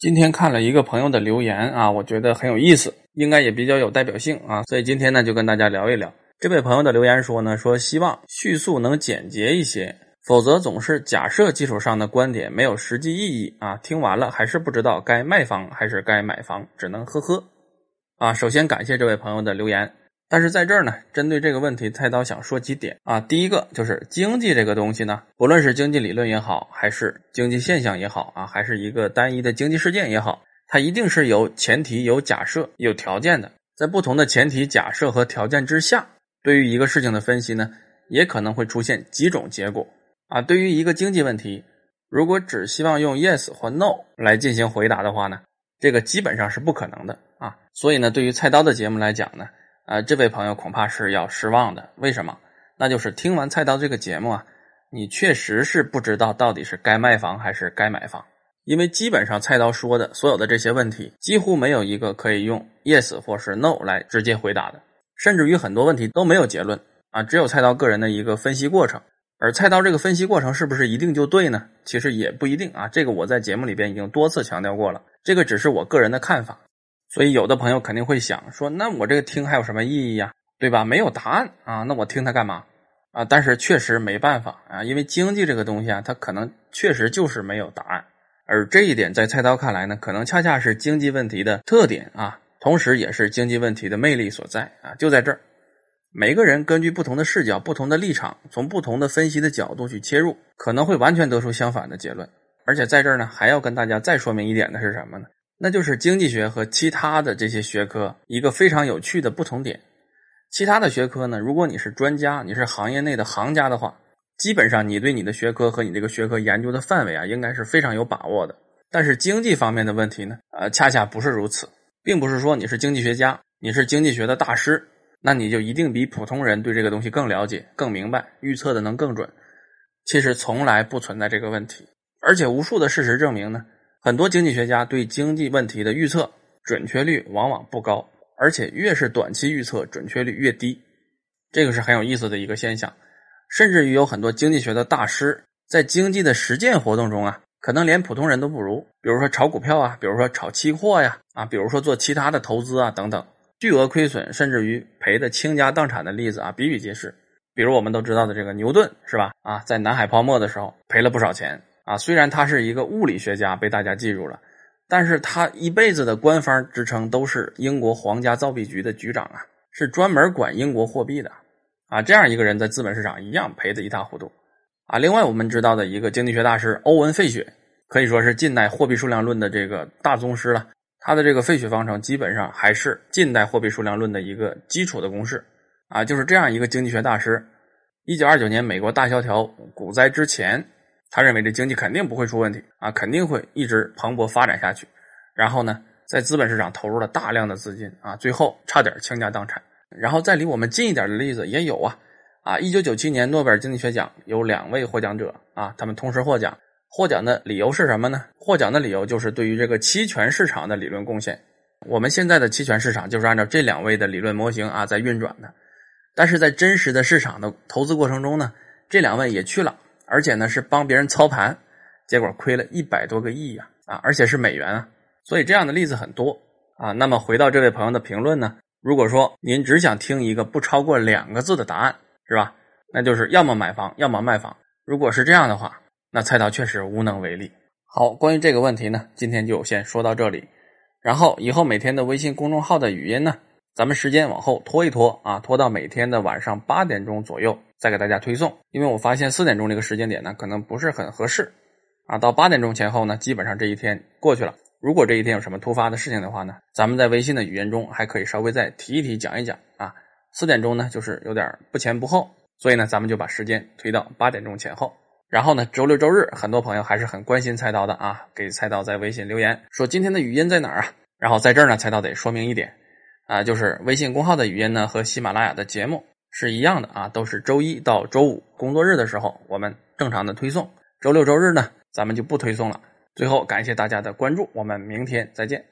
今天看了一个朋友的留言啊，我觉得很有意思，应该也比较有代表性啊，所以今天呢就跟大家聊一聊。这位朋友的留言说呢，说希望叙述能简洁一些，否则总是假设基础上的观点没有实际意义啊，听完了还是不知道该卖房还是该买房，只能呵呵。啊，首先感谢这位朋友的留言。但是在这儿呢，针对这个问题，菜刀想说几点啊。第一个就是经济这个东西呢，不论是经济理论也好，还是经济现象也好啊，还是一个单一的经济事件也好，它一定是有前提、有假设、有条件的。在不同的前提、假设和条件之下，对于一个事情的分析呢，也可能会出现几种结果啊。对于一个经济问题，如果只希望用 yes 或 no 来进行回答的话呢，这个基本上是不可能的啊。所以呢，对于菜刀的节目来讲呢。啊，这位朋友恐怕是要失望的。为什么？那就是听完菜刀这个节目啊，你确实是不知道到底是该卖房还是该买房。因为基本上菜刀说的所有的这些问题，几乎没有一个可以用 yes 或是 no 来直接回答的，甚至于很多问题都没有结论啊，只有菜刀个人的一个分析过程。而菜刀这个分析过程是不是一定就对呢？其实也不一定啊。这个我在节目里边已经多次强调过了，这个只是我个人的看法。所以，有的朋友肯定会想说：“那我这个听还有什么意义呀？对吧？没有答案啊，那我听它干嘛？啊？”但是确实没办法啊，因为经济这个东西啊，它可能确实就是没有答案。而这一点在菜刀看来呢，可能恰恰是经济问题的特点啊，同时也是经济问题的魅力所在啊，就在这儿。每个人根据不同的视角、不同的立场，从不同的分析的角度去切入，可能会完全得出相反的结论。而且在这儿呢，还要跟大家再说明一点的是什么呢？那就是经济学和其他的这些学科一个非常有趣的不同点。其他的学科呢，如果你是专家，你是行业内的行家的话，基本上你对你的学科和你这个学科研究的范围啊，应该是非常有把握的。但是经济方面的问题呢，呃，恰恰不是如此，并不是说你是经济学家，你是经济学的大师，那你就一定比普通人对这个东西更了解、更明白，预测的能更准。其实从来不存在这个问题，而且无数的事实证明呢。很多经济学家对经济问题的预测准确率往往不高，而且越是短期预测准确率越低，这个是很有意思的一个现象。甚至于有很多经济学的大师在经济的实践活动中啊，可能连普通人都不如。比如说炒股票啊，比如说炒期货呀，啊，比如说做其他的投资啊等等，巨额亏损甚至于赔的倾家荡产的例子啊比比皆是。比如我们都知道的这个牛顿是吧？啊，在南海泡沫的时候赔了不少钱。啊，虽然他是一个物理学家，被大家记住了，但是他一辈子的官方职称都是英国皇家造币局的局长啊，是专门管英国货币的啊。这样一个人在资本市场一样赔得一塌糊涂啊。另外，我们知道的一个经济学大师欧文·费雪，可以说是近代货币数量论的这个大宗师了。他的这个费雪方程基本上还是近代货币数量论的一个基础的公式啊。就是这样一个经济学大师，一九二九年美国大萧条股灾之前。他认为这经济肯定不会出问题啊，肯定会一直蓬勃发展下去。然后呢，在资本市场投入了大量的资金啊，最后差点倾家荡产。然后再离我们近一点的例子也有啊啊！一九九七年诺贝尔经济学奖有两位获奖者啊，他们同时获奖，获奖的理由是什么呢？获奖的理由就是对于这个期权市场的理论贡献。我们现在的期权市场就是按照这两位的理论模型啊在运转的，但是在真实的市场的投资过程中呢，这两位也去了。而且呢，是帮别人操盘，结果亏了一百多个亿呀！啊，而且是美元啊，所以这样的例子很多啊。那么回到这位朋友的评论呢，如果说您只想听一个不超过两个字的答案，是吧？那就是要么买房，要么卖房。如果是这样的话，那菜刀确实无能为力。好，关于这个问题呢，今天就先说到这里。然后以后每天的微信公众号的语音呢，咱们时间往后拖一拖啊，拖到每天的晚上八点钟左右。再给大家推送，因为我发现四点钟这个时间点呢，可能不是很合适啊。到八点钟前后呢，基本上这一天过去了。如果这一天有什么突发的事情的话呢，咱们在微信的语音中还可以稍微再提一提、讲一讲啊。四点钟呢，就是有点不前不后，所以呢，咱们就把时间推到八点钟前后。然后呢，周六周日，很多朋友还是很关心菜刀的啊，给菜刀在微信留言说今天的语音在哪儿啊？然后在这儿呢，菜刀得说明一点啊，就是微信公号的语音呢和喜马拉雅的节目。是一样的啊，都是周一到周五工作日的时候，我们正常的推送。周六周日呢，咱们就不推送了。最后感谢大家的关注，我们明天再见。